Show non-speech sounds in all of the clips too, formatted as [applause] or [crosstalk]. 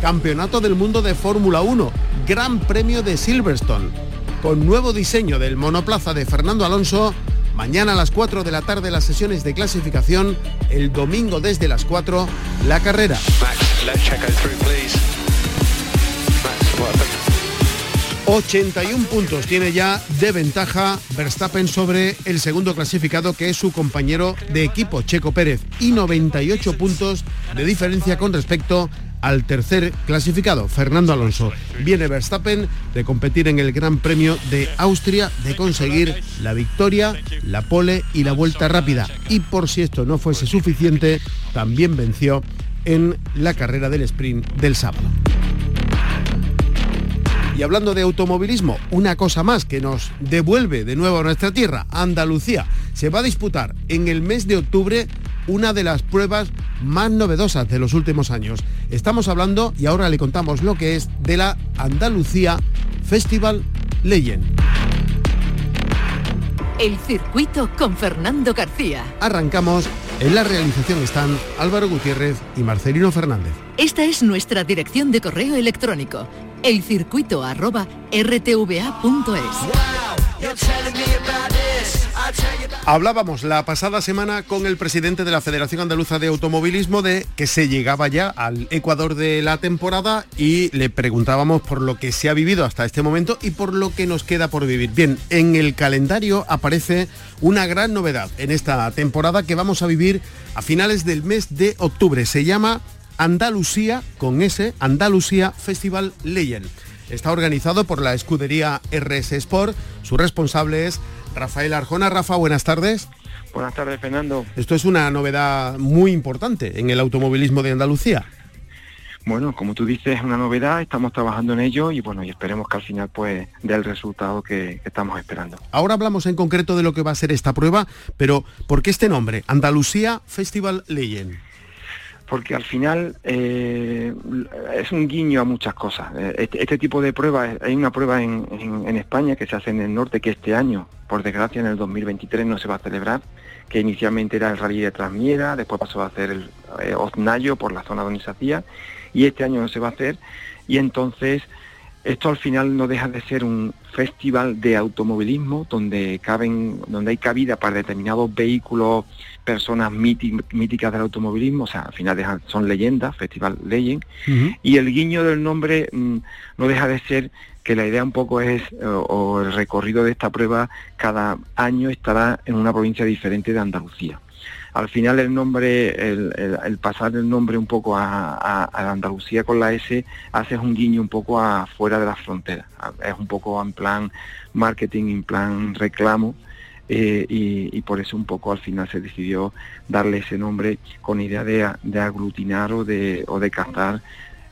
Campeonato del Mundo de Fórmula 1, Gran Premio de Silverstone. Con nuevo diseño del monoplaza de Fernando Alonso, mañana a las 4 de la tarde las sesiones de clasificación, el domingo desde las 4 la carrera. 81 puntos tiene ya de ventaja Verstappen sobre el segundo clasificado que es su compañero de equipo Checo Pérez y 98 puntos de diferencia con respecto al tercer clasificado, Fernando Alonso. Viene Verstappen de competir en el Gran Premio de Austria, de conseguir la victoria, la pole y la vuelta rápida. Y por si esto no fuese suficiente, también venció en la carrera del sprint del sábado. Y hablando de automovilismo, una cosa más que nos devuelve de nuevo a nuestra tierra, Andalucía. Se va a disputar en el mes de octubre una de las pruebas más novedosas de los últimos años. Estamos hablando, y ahora le contamos lo que es, de la Andalucía Festival Legend. El circuito con Fernando García. Arrancamos. En la realización están Álvaro Gutiérrez y Marcelino Fernández. Esta es nuestra dirección de correo electrónico elcircuito arroba rtva.es. Hablábamos la pasada semana con el presidente de la Federación Andaluza de Automovilismo de que se llegaba ya al Ecuador de la temporada y le preguntábamos por lo que se ha vivido hasta este momento y por lo que nos queda por vivir. Bien, en el calendario aparece una gran novedad en esta temporada que vamos a vivir a finales del mes de octubre. Se llama Andalucía, con ese, Andalucía Festival Legend. Está organizado por la escudería RS Sport. Su responsable es Rafael Arjona. Rafa, buenas tardes. Buenas tardes, Fernando. Esto es una novedad muy importante en el automovilismo de Andalucía. Bueno, como tú dices, es una novedad, estamos trabajando en ello y bueno, y esperemos que al final pues dé el resultado que, que, estamos esperando. Ahora hablamos en concreto de lo que va a ser esta prueba, pero ¿por qué este nombre? Andalucía Festival Legend porque al final eh, es un guiño a muchas cosas. Eh, este, este tipo de pruebas, hay una prueba en, España que se hace en el norte que este año, por desgracia en el 2023 no se va a celebrar, que inicialmente era el rally de Trasmiera, después pasó a hacer el eh, Oznayo por la zona donde se hacía, y este año no se va a hacer, y entonces esto al final no deja de ser un festival de automovilismo donde caben, donde hay cabida para determinados vehículos, personas míticas del automovilismo, o sea, al final son leyendas, Festival Legend, y el guiño del nombre mm, no deja de ser que la idea un poco es, o el recorrido de esta prueba, cada año estará en una provincia diferente de Andalucía al final el nombre, el, pasar el nombre un poco a, Andalucía con la S, hace un guiño un poco afuera de las fronteras. Es un poco en plan marketing, en plan reclamo, eh, y, por eso un poco al final se decidió darle ese nombre con idea de, aglutinar o de, o de captar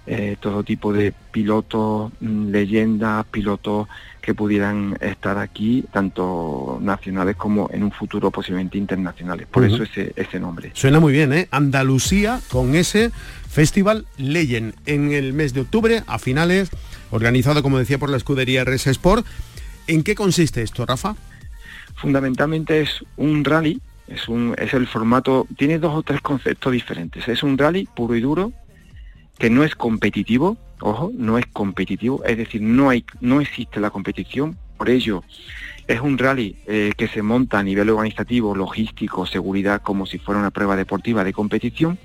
eh, todo tipo de pilotos, mm, leyendas, pilotos que pudieran estar aquí, tanto nacionales como en un futuro posiblemente internacionales. Por eso ese, ese nombre. Suena muy bien, ¿eh? Andalucía con ese Festival Legend en el mes de octubre, a finales, organizado, como decía, por la escudería RS Sport. ¿En qué consiste esto, Rafa? Fundamentalmente es un rally, es, un, es el formato, tiene dos o tres conceptos diferentes. Es un rally puro y duro, que no es competitivo, ojo, no es competitivo, es decir, no, existe la competición, por ello es un rally eh, que se monta a nivel organizativo, logístico, seguridad, como si fuera una prueba deportiva de competición,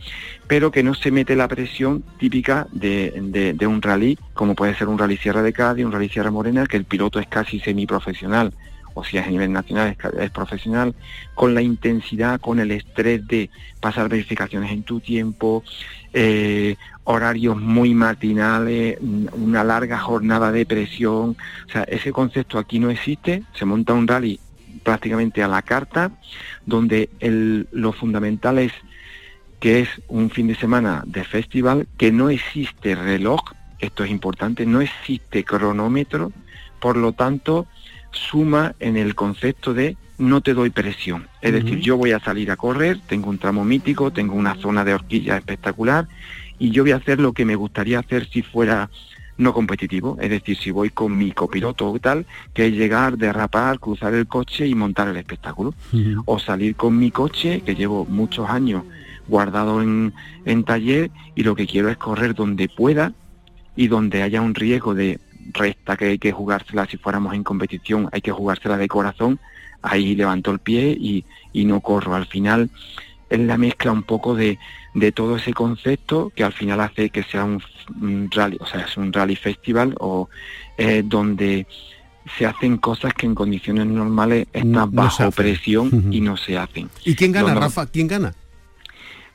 pero que no se mete la presión típica de, de un rally, como puede ser un rally Sierra de Cádiz, un rally Sierra Morena, que el piloto es casi semiprofesional si es a nivel nacional es, profesional, con la intensidad, con el estrés de pasar verificaciones en tu tiempo, eh, horarios muy matinales, una larga jornada de presión. O sea, ese concepto aquí no existe, se monta un rally prácticamente a la carta, donde lo fundamental es que es un fin de semana de festival, que no existe reloj, esto es importante, no existe cronómetro, por lo tanto, suma en el concepto de no te doy presión. Es decir, yo voy a salir a correr, tengo un tramo mítico, tengo una zona de horquilla espectacular y yo voy a hacer lo que me gustaría hacer si fuera no competitivo, es decir, si voy con mi copiloto o tal, que es llegar, derrapar, cruzar el coche y montar el espectáculo. O salir con mi coche, que llevo muchos años guardado en, en taller y lo que quiero es correr donde pueda y donde haya un riesgo de resta que hay que jugársela si fuéramos en competición, hay que jugársela de corazón, ahí levanto el pie y, y no corro. Al final es la mezcla un poco de, de todo ese concepto que al final hace que sea un, rally, o sea, es un rally festival o eh, donde se hacen cosas que en condiciones normales están bajo presión [laughs] y no se hacen. ¿Y quién gana, Rafa? ¿Quién gana?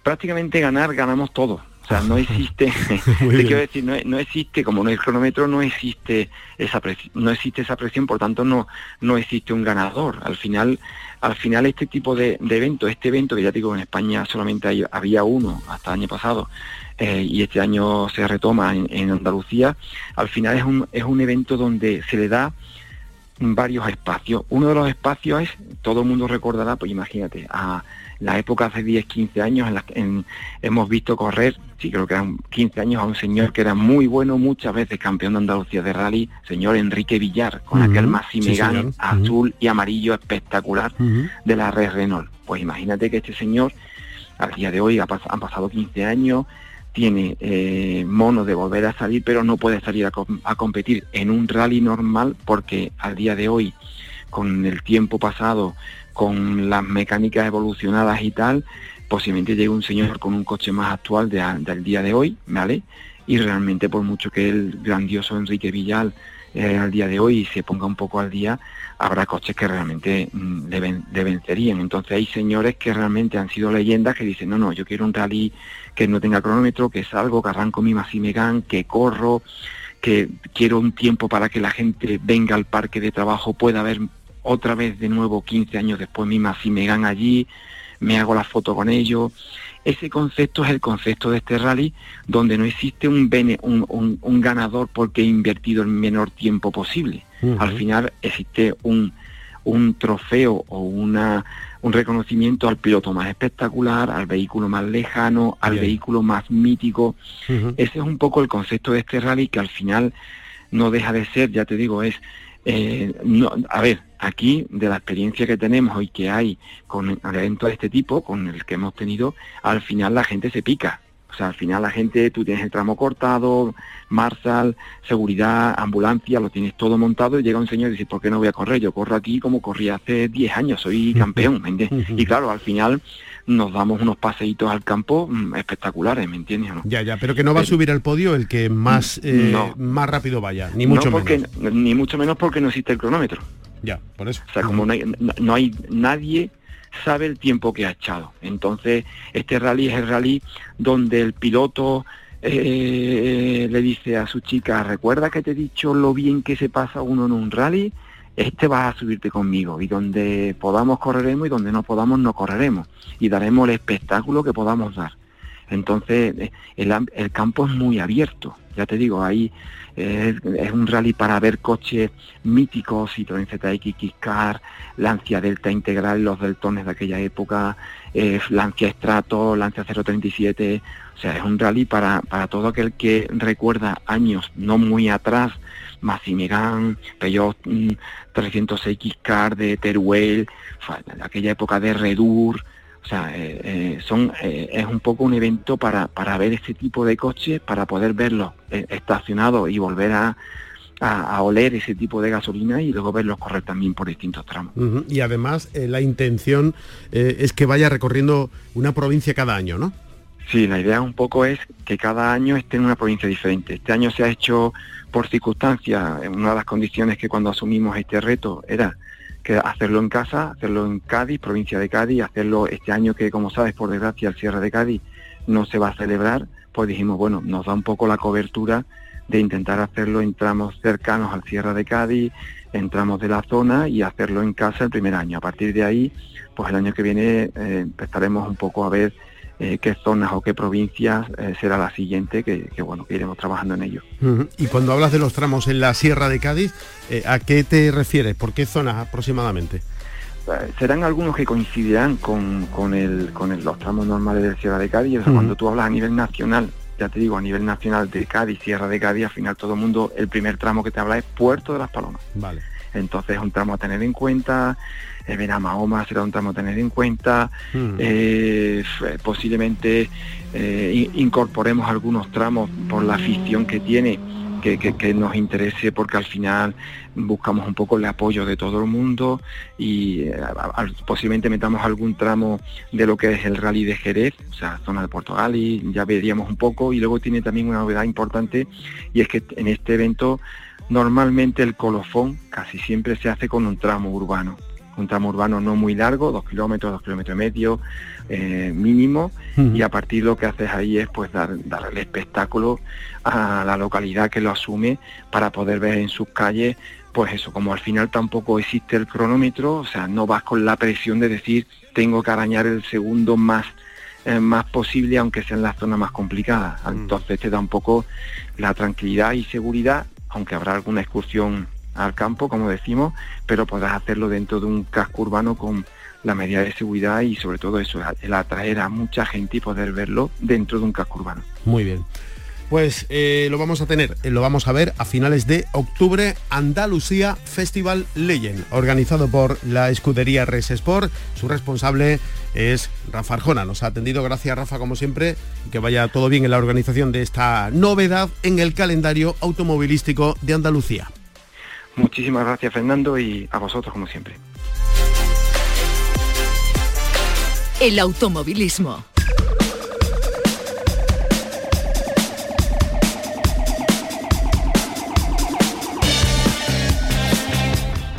Prácticamente ganar, ganamos todos. O sea, no existe, [laughs] [laughs] te quiero decir, no, existe, como no hay cronómetro, no existe esa presión, no existe esa presión, por tanto no, no existe un ganador. Al final, al final este tipo de, evento, este evento que ya digo en España solamente había uno hasta el año pasado, eh, y este año se retoma en, en, Andalucía, al final es un, es un evento donde se le da varios espacios. Uno de los espacios es, todo el mundo recordará, pues imagínate, a la época hace 10, 15 años en la que hemos visto correr, sí creo que eran 15 años, a un señor que era muy bueno, muchas veces campeón de Andalucía de rally, señor Enrique Villar, con aquel Massime azul y amarillo espectacular de la red Renault. Pues imagínate que este señor, al día de hoy, han pasado 15 años, tiene eh, mono de volver a salir, pero no puede salir a, competir en un rally normal porque al día de hoy, con el tiempo pasado, con las mecánicas evolucionadas y tal, posiblemente llegue un señor con un coche más actual del día de hoy, ¿vale? Y realmente por mucho que el grandioso Enrique Villal eh, al día de hoy se ponga un poco al día, habrá coches que realmente mm, le, vencerían. Entonces hay señores que realmente han sido leyendas que dicen, no, no, yo quiero un rally que no tenga cronómetro, que salgo, que arranco mi Massimegan, que corro, que quiero un tiempo para que la gente venga al parque de trabajo, pueda ver otra vez de nuevo 15 años después mi Massimegan allí, me hago la foto con ellos. Ese concepto es el concepto de este rally, donde no existe un, un, un, ganador porque he invertido el menor tiempo posible. Al final existe un, un trofeo o una, un reconocimiento al piloto más espectacular, al vehículo más lejano, al vehículo más mítico. Ese es un poco el concepto de este rally que al final no deja de ser, ya te digo, es eh, no, a ver, aquí de la experiencia que tenemos y que hay con eventos de este tipo, con el que hemos tenido, al final la gente se pica. O sea, al final la gente, tú tienes el tramo cortado, Marsal, seguridad, ambulancia, lo tienes todo montado y llega un señor y dice, ¿por qué no voy a correr? Yo corro aquí como corrí hace 10 años, soy campeón, ¿me entiendes? Y claro, al final nos damos unos paseitos al campo mm, espectaculares, ¿me entiendes? Ya, ya, pero que no va a subir al podio el que más, eh, más rápido vaya, ni mucho porque, menos. Ni mucho menos porque no existe el cronómetro. Ya, por eso. O sea, como no hay, no hay nadie sabe el tiempo que ha echado. Entonces, este rally es el rally donde el piloto eh, le dice a su chica, recuerda que te he dicho lo bien que se pasa uno en un rally, este va a subirte conmigo y donde podamos correremos y donde no podamos no correremos y daremos el espectáculo que podamos dar. Entonces eh, el, el campo es muy abierto, ya te digo, ahí es, un rally para ver coches míticos, Citroën ZX Car, Lancia Delta Integral, los Deltones de aquella época, eh, Lancia Strato, Lancia 037, o sea, es un rally para, para todo aquel que recuerda años no muy atrás. Massimigan, Peugeot 306X mm, Car de Teruel, aquella época de Redur, o sea, eh, eh, son, eh, es un poco un evento para, para ver este tipo de coches, para poder verlos estacionados y volver a, a, oler ese tipo de gasolina y luego verlos correr también por distintos tramos. Y además la intención es que vaya recorriendo una provincia cada año, ¿no? Sí, la idea un poco es que cada año esté en una provincia diferente. Este año se ha hecho por circunstancias, una de las condiciones que cuando asumimos este reto era que hacerlo en casa, hacerlo en Cádiz, provincia de Cádiz, hacerlo este año que como sabes por desgracia el cierre de Cádiz no se va a celebrar, pues dijimos, bueno, nos da un poco la cobertura de intentar hacerlo en tramos cercanos al cierre de Cádiz, en tramos de la zona y hacerlo en casa el primer año. A partir de ahí, pues el año que viene eh, empezaremos un poco a ver eh, qué zonas o qué provincias eh, será la siguiente, que, bueno, que iremos trabajando en ello. Y cuando hablas de los tramos en la Sierra de Cádiz, eh, ¿a qué te refieres? ¿Por qué zonas aproximadamente? serán algunos que coincidirán con, el, con los tramos normales de Sierra de Cádiz. Cuando tú hablas a nivel nacional, ya te digo, a nivel nacional de Cádiz, Sierra de Cádiz, al final todo el mundo, el primer tramo que te habla es Puerto de las Palomas. Vale. Entonces es un tramo a tener en cuenta, eh, Mahoma será un tramo a tener en cuenta, mm. eh, posiblemente eh, incorporemos algunos tramos por la afición que tiene que, nos interese porque al final buscamos un poco el apoyo de todo el mundo y eh, posiblemente metamos algún tramo de lo que es el rally de Jerez, o sea, zona de Portugal y ya veríamos un poco y luego tiene también una novedad importante y es que en este evento normalmente el colofón casi siempre se hace con un tramo urbano un tramo urbano no muy largo, dos kilómetros, dos kilómetros y medio eh, mínimo, y a partir lo que haces ahí es pues dar, dar el espectáculo a la localidad que lo asume para poder ver en sus calles pues eso, como al final tampoco existe el cronómetro, o sea, no vas con la presión de decir tengo que arañar el segundo más eh, más posible, aunque sea en la zona más complicada. Mm. Entonces te da un poco la tranquilidad y seguridad, aunque habrá alguna excursión al campo, como decimos, pero podrás hacerlo dentro de un casco urbano con la medida de seguridad y sobre todo eso, el atraer a mucha gente y poder verlo dentro de un casco urbano. Muy bien. Pues eh, lo vamos a tener, eh, lo vamos a ver a finales de octubre, Andalucía Festival Legend, organizado por la escudería Res Sport. Su responsable es Rafa Arjona. Nos ha atendido, gracias Rafa como siempre, que vaya todo bien en la organización de esta novedad en el calendario automovilístico de Andalucía. Muchísimas gracias Fernando y a vosotros como siempre. El automovilismo.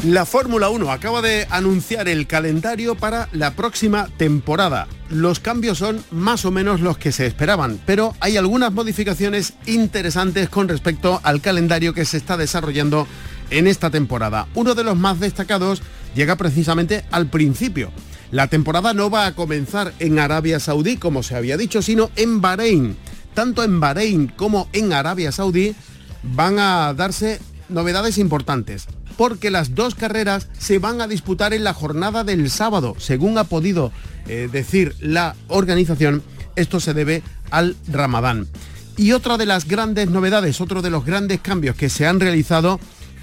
La Fórmula 1 acaba de anunciar el calendario para la próxima temporada. Los cambios son más o menos los que se esperaban, pero hay algunas modificaciones interesantes con respecto al calendario que se está desarrollando en esta temporada. Uno de los más destacados llega precisamente al principio. La temporada no va a comenzar en Arabia Saudí, como se había dicho, sino en Bahrein. Tanto en Bahrein como en Arabia Saudí van a darse novedades importantes, porque las dos carreras se van a disputar en la jornada del sábado, según ha podido eh, decir la organización, esto se debe al Ramadán. Y otra de las grandes novedades, otro de los grandes cambios que se han realizado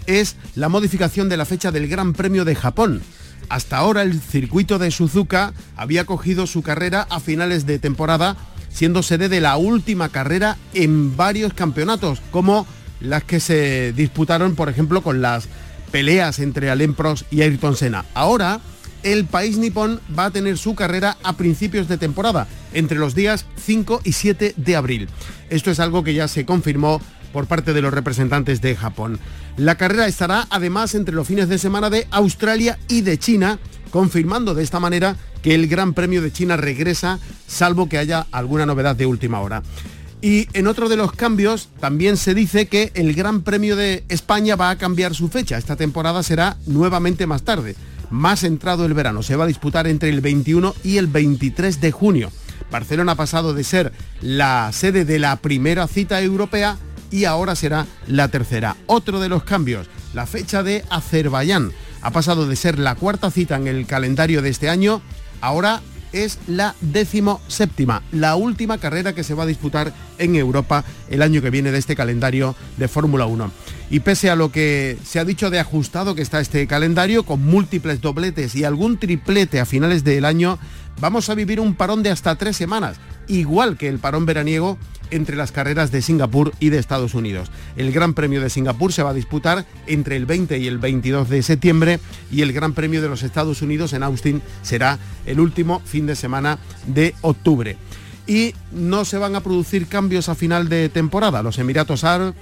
es la modificación de la fecha del Gran Premio de Japón. Hasta ahora el circuito de Suzuka había cogido su carrera a finales de temporada, siendo sede de la última carrera en varios campeonatos, como las que se disputaron, por ejemplo, con las peleas entre Alain y Ayrton Senna. Ahora, el país nipón va a tener su carrera a principios de temporada, entre los días 5 y 7 de abril. Esto es algo que ya se confirmó por parte de los representantes de Japón. La carrera estará además entre los fines de semana de Australia y de China, confirmando de esta manera que el Gran Premio de China regresa, salvo que haya alguna novedad de última hora. Y en otro de los cambios también se dice que el Gran Premio de España va a cambiar su fecha. Esta temporada será nuevamente más tarde, más entrado el verano. Se va a disputar entre el 21 y el 23 de junio. Barcelona ha pasado de ser la sede de la primera cita europea y ahora será la tercera. Otro de los cambios, la fecha de Azerbaiyán. Ha pasado de ser la cuarta cita en el calendario de este año, ahora es la décimo séptima, la última carrera que se va a disputar en Europa el año que viene de este calendario de Fórmula 1. Y pese a lo que se ha dicho de ajustado que está este calendario, con múltiples dobletes y algún triplete a finales del año, vamos a vivir un parón de hasta tres semanas, igual que el parón veraniego entre las carreras de Singapur y de Estados Unidos. El Gran Premio de Singapur se va a disputar entre el 20 y el 22 de septiembre y el Gran Premio de los Estados Unidos en Austin será el último fin de semana de octubre. Y no se van a producir cambios a final de temporada. Los Emiratos Árabes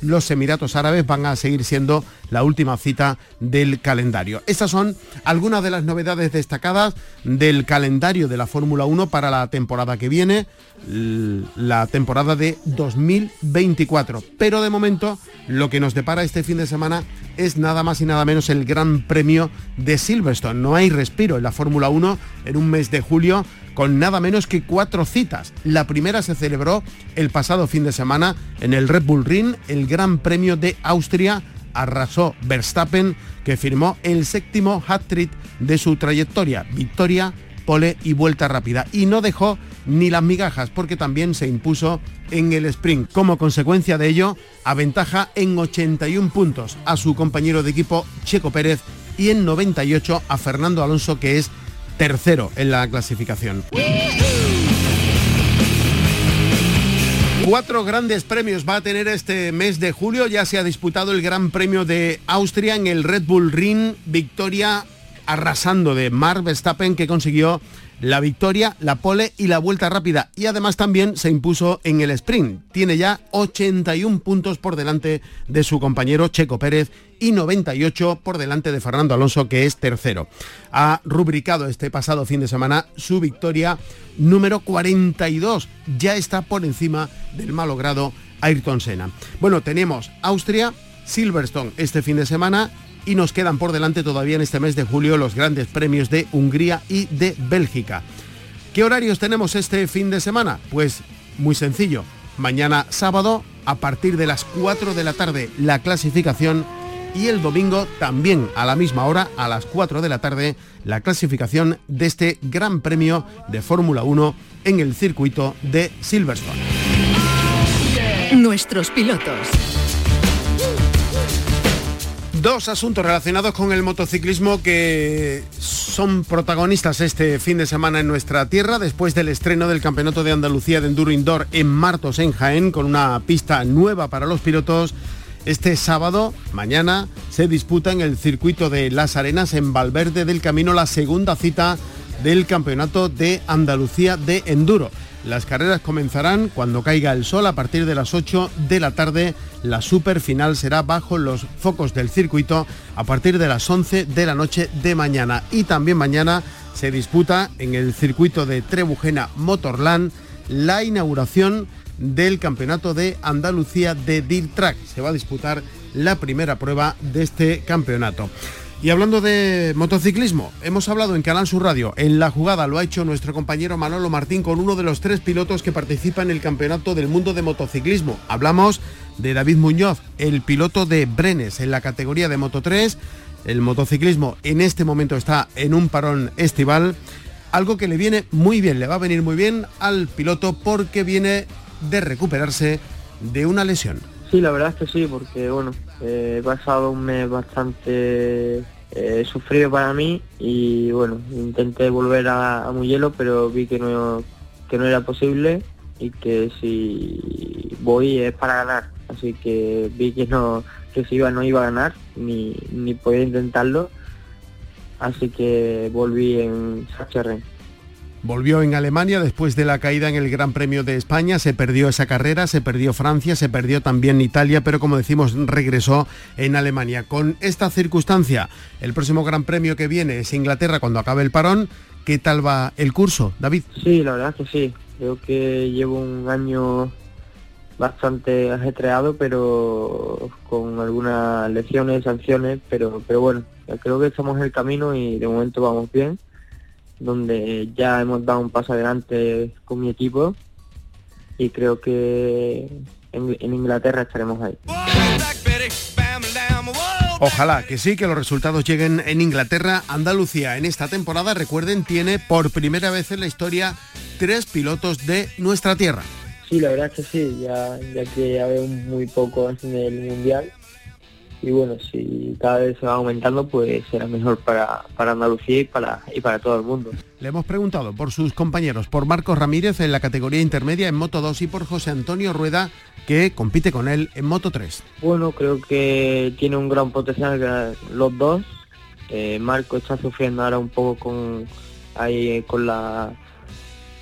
los Emiratos Árabes van a seguir siendo la última cita del calendario. Estas son algunas de las novedades destacadas del calendario de la Fórmula 1 para la temporada que viene, la temporada de 2024. Pero de momento lo que nos depara este fin de semana es nada más y nada menos el Gran Premio de Silverstone. No hay respiro en la Fórmula 1 en un mes de julio con nada menos que cuatro citas. La primera se celebró el pasado fin de semana en el Red Bull Ring, el Gran Premio de Austria. Arrasó Verstappen, que firmó el séptimo hat-trick de su trayectoria, victoria, pole y vuelta rápida. Y no dejó ni las migajas porque también se impuso en el sprint. Como consecuencia de ello, aventaja en 81 puntos a su compañero de equipo Checo Pérez y en 98 a Fernando Alonso que es tercero en la clasificación. Cuatro grandes premios va a tener este mes de julio. Ya se ha disputado el Gran Premio de Austria en el Red Bull Ring. Victoria arrasando de Mark Verstappen que consiguió la victoria, la pole y la vuelta rápida. Y además también se impuso en el sprint. Tiene ya 81 puntos por delante de su compañero Checo Pérez y 98 por delante de Fernando Alonso, que es tercero. Ha rubricado este pasado fin de semana su victoria número 42. Ya está por encima del malogrado Ayrton Senna. Bueno, tenemos Austria, Silverstone este fin de semana y nos quedan por delante todavía en este mes de julio los grandes premios de Hungría y de Bélgica. ¿Qué horarios tenemos este fin de semana? Pues muy sencillo. Mañana sábado, a partir de las 4 de la tarde, la clasificación y el domingo también a la misma hora, a las 4 de la tarde, la clasificación de este Gran Premio de Fórmula 1 en el circuito de Silverstone. Nuestros pilotos. Dos asuntos relacionados con el motociclismo que son protagonistas este fin de semana en nuestra tierra, después del estreno del Campeonato de Andalucía de Enduro Indoor en Martos, en Jaén, con una pista nueva para los pilotos. Este sábado, mañana, se disputa en el circuito de Las Arenas en Valverde del Camino la segunda cita del Campeonato de Andalucía de Enduro. Las carreras comenzarán cuando caiga el sol a partir de las 8 de la tarde. La super final será bajo los focos del circuito a partir de las 11 de la noche de mañana. Y también mañana se disputa en el circuito de Trebujena Motorland la inauguración del Campeonato de Andalucía de Dirt Track. Se va a disputar la primera prueba de este campeonato. Y hablando de motociclismo, hemos hablado en Canal Sur Radio, en la jugada lo ha hecho nuestro compañero Manolo Martín con uno de los tres pilotos que participan en el Campeonato del Mundo de Motociclismo. Hablamos de David Muñoz, el piloto de Brenes en la categoría de Moto 3. El motociclismo en este momento está en un parón estival, algo que le viene muy bien, le va a venir muy bien al piloto porque viene de recuperarse de una lesión. Sí, la verdad es que sí, porque bueno, he pasado un mes bastante eh, sufrido para mí y bueno, intenté volver a, a hielo, pero vi que no, que no era posible y que si voy es para ganar. Así que vi que no, que si iba no iba a ganar, ni, ni podía intentarlo. Así que volví en Sachsenring. Volvió en Alemania después de la caída en el Gran Premio de España, se perdió esa carrera, se perdió Francia, se perdió también Italia, pero como decimos, regresó en Alemania. Con esta circunstancia, el próximo Gran Premio que viene es Inglaterra cuando acabe el parón. ¿Qué tal va el curso, David? Sí, la verdad que sí. Creo que llevo un año bastante ajetreado, pero con algunas lecciones, sanciones, pero, pero bueno, creo que estamos en el camino y de momento vamos bien donde ya hemos dado un paso adelante con mi equipo y creo que en, Inglaterra estaremos ahí. Ojalá que sí, que los resultados lleguen en Inglaterra. Andalucía en esta temporada, recuerden, tiene por primera vez en la historia tres pilotos de nuestra tierra. Sí, la verdad es que sí, ya, ya que había muy poco en el Mundial y bueno, si cada vez se va aumentando, pues será mejor para, para Andalucía y para, y para todo el mundo. Le hemos preguntado por sus compañeros, por Marcos Ramírez en la categoría intermedia en Moto 2 y por José Antonio Rueda, que compite con él en Moto 3. Bueno, creo que tiene un gran potencial los dos. Eh, Marco está sufriendo ahora un poco con ahí con la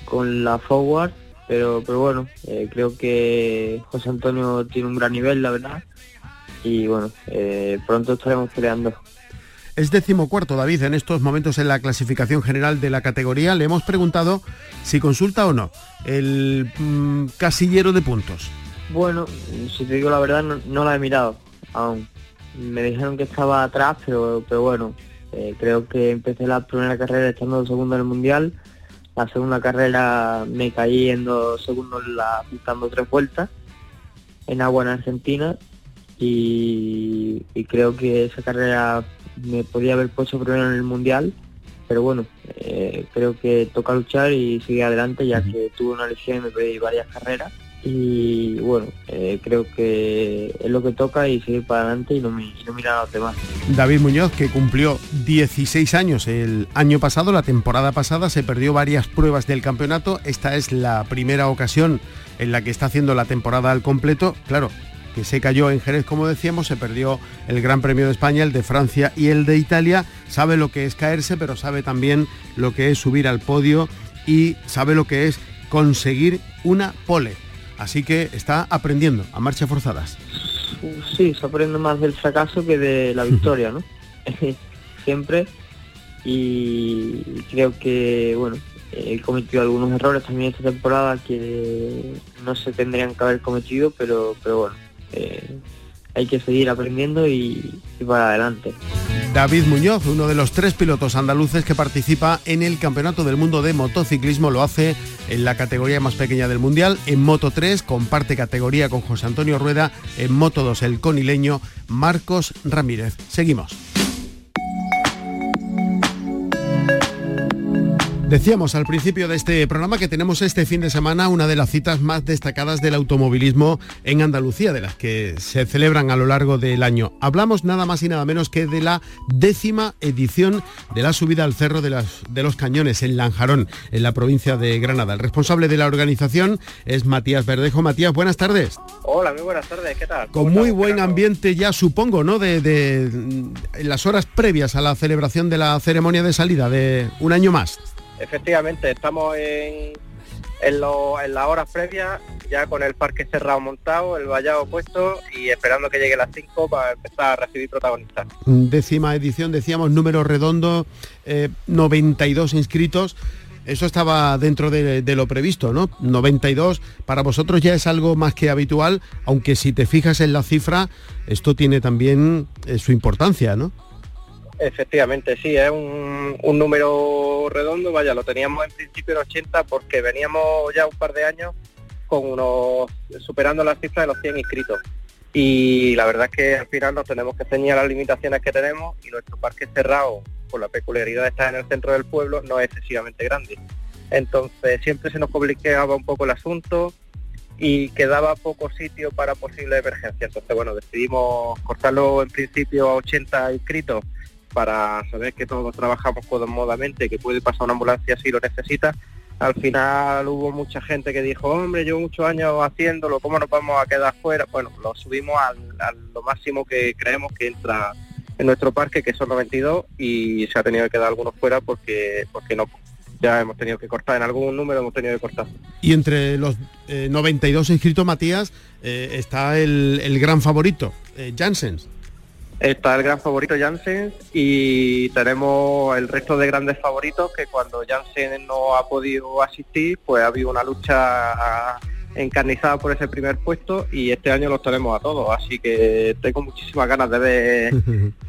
con la forward, pero pero bueno, eh, creo que José Antonio tiene un gran nivel, la verdad y bueno, eh, pronto estaremos peleando. Es decimocuarto, David, en estos momentos en la clasificación general de la categoría. Le hemos preguntado si consulta o no el mm, casillero de puntos. Bueno, si te digo la verdad, no, la he mirado aún. Me dijeron que estaba atrás, pero, pero bueno, eh, creo que empecé la primera carrera estando segundo en el Mundial. La segunda carrera me caí en dos segundos la, dando tres vueltas en agua en Argentina y, creo que esa carrera me podía haber puesto primero en el mundial pero bueno, eh, creo que toca luchar y seguir adelante ya que tuve una lesión y me perdí varias carreras. Y bueno, eh, creo que es lo que toca y seguir para adelante y no, mirar a los demás. David Muñoz, que cumplió 16 años el año pasado, la temporada pasada, se perdió varias pruebas del campeonato, esta es la primera ocasión en la que está haciendo la temporada al completo, claro, que se cayó en Jerez, como decíamos, se perdió el Gran Premio de España, el de Francia y el de Italia, sabe lo que es caerse, pero sabe también lo que es subir al podio y sabe lo que es conseguir una pole Así que está aprendiendo a marchas forzadas. Sí, se aprende más del fracaso que de la victoria, ¿no? [laughs] Siempre. Y creo que, bueno, he cometido algunos errores también esta temporada que no se tendrían que haber cometido, pero, pero bueno, eh, hay que seguir aprendiendo y, para adelante. David Muñoz, uno de los tres pilotos andaluces que participa en el Campeonato del Mundo de Motociclismo, lo hace en la categoría más pequeña del Mundial, en Moto 3, comparte categoría con José Antonio Rueda, en Moto 2 el conileño Marcos Ramírez. Seguimos. Decíamos al principio de este programa que tenemos este fin de semana una de las citas más destacadas del automovilismo en Andalucía, de las que se celebran a lo largo del año. Hablamos nada más y nada menos que de la décima edición de la subida al Cerro de, de los Cañones en Lanjarón, en la provincia de Granada. El responsable de la organización es Matías Verdejo. Matías, buenas tardes. Hola, muy buenas tardes, ¿qué tal? Con muy buen ambiente ya, supongo, ¿no? De, de, en las horas previas a la celebración de la ceremonia de salida de un año más. Efectivamente, estamos en, en, las horas previas, ya con el parque cerrado montado, el vallado puesto y esperando que llegue las 5 para empezar a recibir protagonistas. Décima edición, decíamos, número redondo, 92 eh, inscritos. Eso estaba dentro de, lo previsto, ¿no? 92 para vosotros ya es algo más que habitual, aunque si te fijas en la cifra, esto tiene también eh, su importancia, ¿no? Efectivamente, sí, es un, número redondo, vaya, lo teníamos en principio en 80 porque veníamos ya un par de años con unos superando las cifras de los 100 inscritos. Y la verdad es que al final nos tenemos que ceñir las limitaciones que tenemos y nuestro parque cerrado, por la peculiaridad de estar en el centro del pueblo, no es excesivamente grande. Entonces siempre se nos complicaba un poco el asunto y quedaba poco sitio para posible emergencia. Entonces, bueno, decidimos cortarlo en principio a 80 inscritos para saber que todos trabajamos cómodamente, que puede pasar una ambulancia si lo necesita. Al final hubo mucha gente que dijo, hombre, llevo muchos años haciéndolo, ¿cómo nos vamos a quedar fuera? Bueno, lo subimos a lo máximo que creemos que entra en nuestro parque, que son 92, y se ha tenido que quedar algunos fuera porque, porque no ya hemos tenido que cortar, en algún número hemos tenido que cortar. Y entre los 92 eh, inscritos, Matías, eh, está el, gran favorito, eh. Está el gran favorito Janssen y tenemos el resto de grandes favoritos que cuando Janssen no ha podido asistir, pues ha habido una lucha encarnizada por ese primer puesto y este año los tenemos a todos, así que tengo muchísimas ganas de ver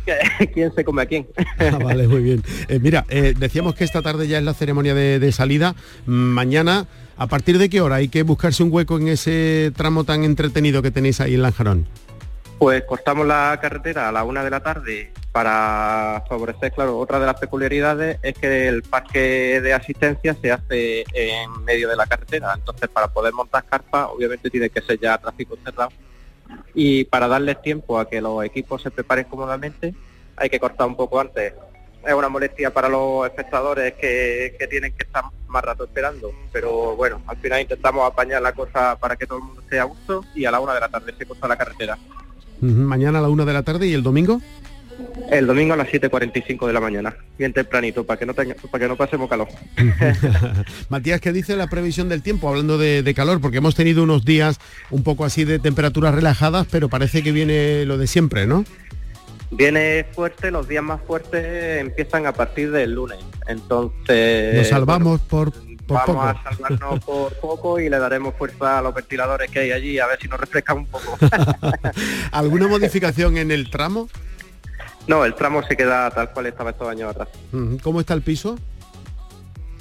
[laughs] quién se come a quién. Ah, vale, muy bien. Eh, mira, eh, decíamos que esta tarde ya es la ceremonia de, de salida, mañana, ¿a partir de qué hora hay que buscarse un hueco en ese tramo tan entretenido que tenéis ahí en Lanjarón? Pues cortamos la carretera a la una de la tarde para favorecer, claro, otra de las peculiaridades es que el parque de asistencia se hace en medio de la carretera, entonces para poder montar carpas obviamente tiene que ser ya tráfico cerrado y para darles tiempo a que los equipos se preparen cómodamente hay que cortar un poco antes. Es una molestia para los espectadores que, tienen que estar más rato esperando, pero bueno, al final intentamos apañar la cosa para que todo el mundo esté a gusto y a la una de la tarde se corta la carretera. Mañana a la una de la tarde y el domingo. El domingo a las 7.45 de la mañana, bien tempranito, para que no, para que no pasemos calor. [laughs] [laughs] Matías, ¿qué dice la previsión del tiempo hablando de, calor? Porque hemos tenido unos días un poco así de temperaturas relajadas, pero parece que viene lo de siempre, ¿no? Viene fuerte, los días más fuertes empiezan a partir del lunes. Entonces... Nos salvamos por vamos a salvarnos [laughs] por poco y le daremos fuerza a los ventiladores que hay allí, a ver si nos refresca un poco. [laughs] [laughs] ¿Alguna modificación en el tramo? No, el tramo se queda tal cual estaba estos años atrás. ¿Cómo está el piso?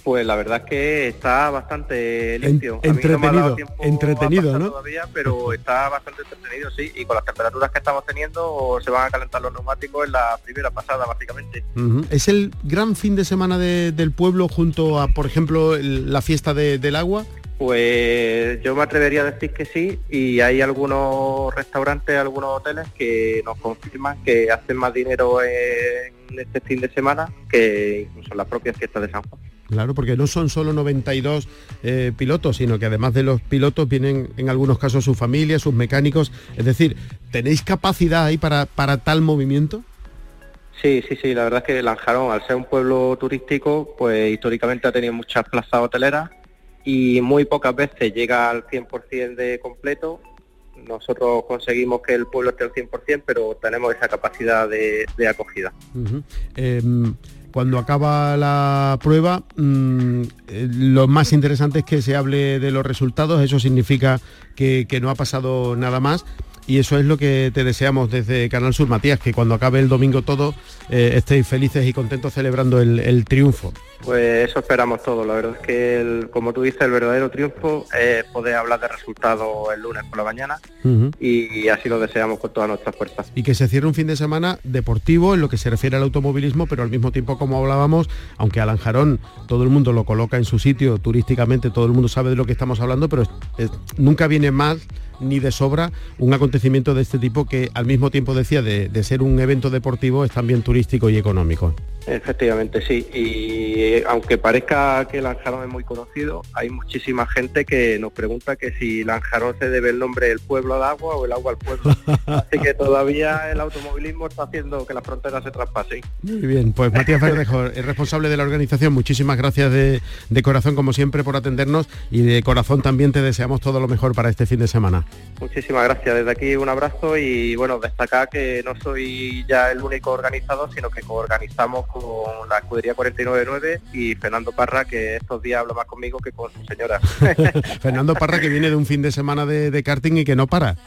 Pues la verdad es que está bastante limpio. entretenido, entretenido, ¿no? Todavía, pero está bastante entretenido, sí. Y con las temperaturas que estamos teniendo, se van a calentar los neumáticos en la primera pasada, básicamente. ¿Es el gran fin de semana del pueblo junto a, por ejemplo, la fiesta del agua? Pues yo me atrevería a decir que sí y hay algunos restaurantes, algunos hoteles que nos confirman que hacen más dinero en este fin de semana que incluso en las propias fiestas de San Juan. Claro, porque no son solo 92 eh, pilotos, sino que además de los pilotos vienen en algunos casos sus familias, sus mecánicos. Es decir, ¿tenéis capacidad ahí para, para tal movimiento? Sí, sí, sí, la verdad es que Lanjarón, al ser un pueblo turístico, pues históricamente ha tenido muchas plazas hoteleras y muy pocas veces llega al 100% de completo. Nosotros conseguimos que el pueblo esté al 100%, pero tenemos esa capacidad de, acogida. Em, cuando acaba la prueba, mm, eh, lo más interesante es que se hable de los resultados, eso significa que no ha pasado nada más y eso es lo que te deseamos desde Canal Sur, Matías, que cuando acabe el domingo todo eh, estéis felices y contentos celebrando el, triunfo. Pues eso esperamos todos, la verdad es que, como tú dices, el verdadero triunfo es poder hablar de resultados el lunes por la mañana y así lo deseamos con todas nuestras fuerzas. Y que se cierre un fin de semana deportivo en lo que se refiere al automovilismo, pero al mismo tiempo, como hablábamos, aunque Alanjarón todo el mundo lo coloca en su sitio, turísticamente todo el mundo sabe de lo que estamos hablando, pero nunca viene más ni de sobra un acontecimiento de este tipo que al mismo tiempo decía de, ser un evento deportivo es también turístico y económico. Efectivamente, sí. Y eh, aunque parezca que Lanjarón es muy conocido, hay muchísima gente que nos pregunta que si Lanjarón se debe el nombre del pueblo al agua o el agua al pueblo. [laughs] Así que todavía el automovilismo está haciendo que las fronteras se traspasen. Muy bien, pues Matías Verdejo, el responsable de la organización, muchísimas gracias de, de corazón como siempre por atendernos y de corazón también te deseamos todo lo mejor para este fin de semana. Muchísimas gracias. Desde aquí un abrazo y bueno, destacar que no soy ya el único organizador, sino que coorganizamos con la escudería 499 y Fernando Parra, que estos días habla más conmigo que con su señora. [laughs] Fernando Parra que viene de un fin de semana de, karting y que no para.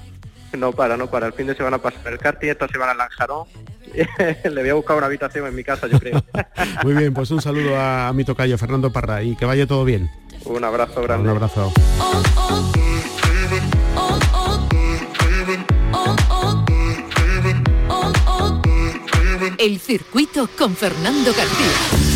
No para, no para. El fin de semana pasa el karting, esta semana Lanjarón. [laughs] Le voy a buscar una habitación en mi casa, yo creo. [laughs] Muy bien, pues un saludo a, a mi tocayo, Fernando Parra, y que vaya todo bien. Un abrazo grande. Un abrazo. El circuito con Fernando García.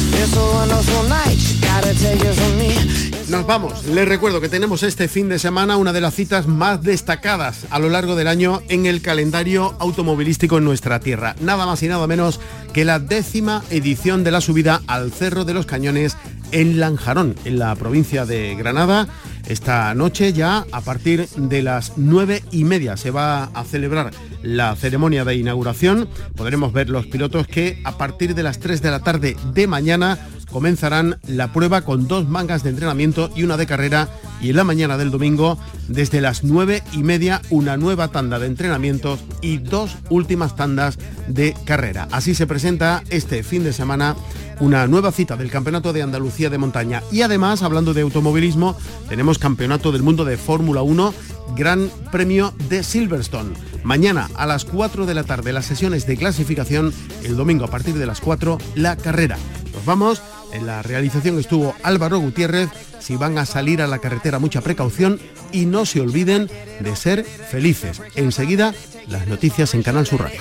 Nos vamos. Les recuerdo que tenemos este fin de semana una de las citas más destacadas a lo largo del año en el calendario automovilístico en nuestra tierra. Nada más y nada menos que la décima edición de la subida al Cerro de los Cañones en Lanjarón, en la provincia de Granada. Esta noche ya a partir de las nueve y media se va a celebrar la ceremonia de inauguración. Podremos ver los pilotos que a partir de las 3 de la tarde de mañana comenzarán la prueba con dos mangas de entrenamiento y una de carrera y en la mañana del domingo desde las nueve y media una nueva tanda de entrenamientos y dos últimas tandas de carrera. Así se presenta este fin de semana una nueva cita del Campeonato de Andalucía de Montaña y además hablando de automovilismo tenemos Campeonato del Mundo de Fórmula 1 Gran Premio de Silverstone. Mañana a las 4 de la tarde las sesiones de clasificación, el domingo a partir de las 4 la carrera. Nos vamos en la realización estuvo Álvaro Gutiérrez. Si van a salir a la carretera, mucha precaución y no se olviden de ser felices. Enseguida, las noticias en Canal Sur Radio.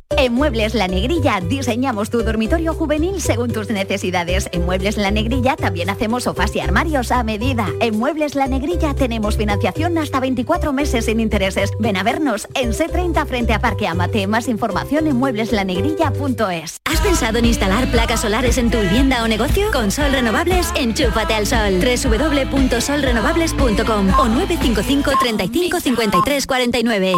En Muebles La Negrilla diseñamos tu dormitorio juvenil según tus necesidades. En Muebles La Negrilla también hacemos sofás y armarios a medida. En Muebles La Negrilla tenemos financiación hasta 24 meses sin intereses. Ven a vernos en C30 frente a Parque Amate. Más información en muebleslanegrilla.es. ¿Has pensado en instalar placas solares en tu vivienda o negocio? Con Sol Renovables, enchúfate al sol. www.solrenovables.com o 955 35 53 49.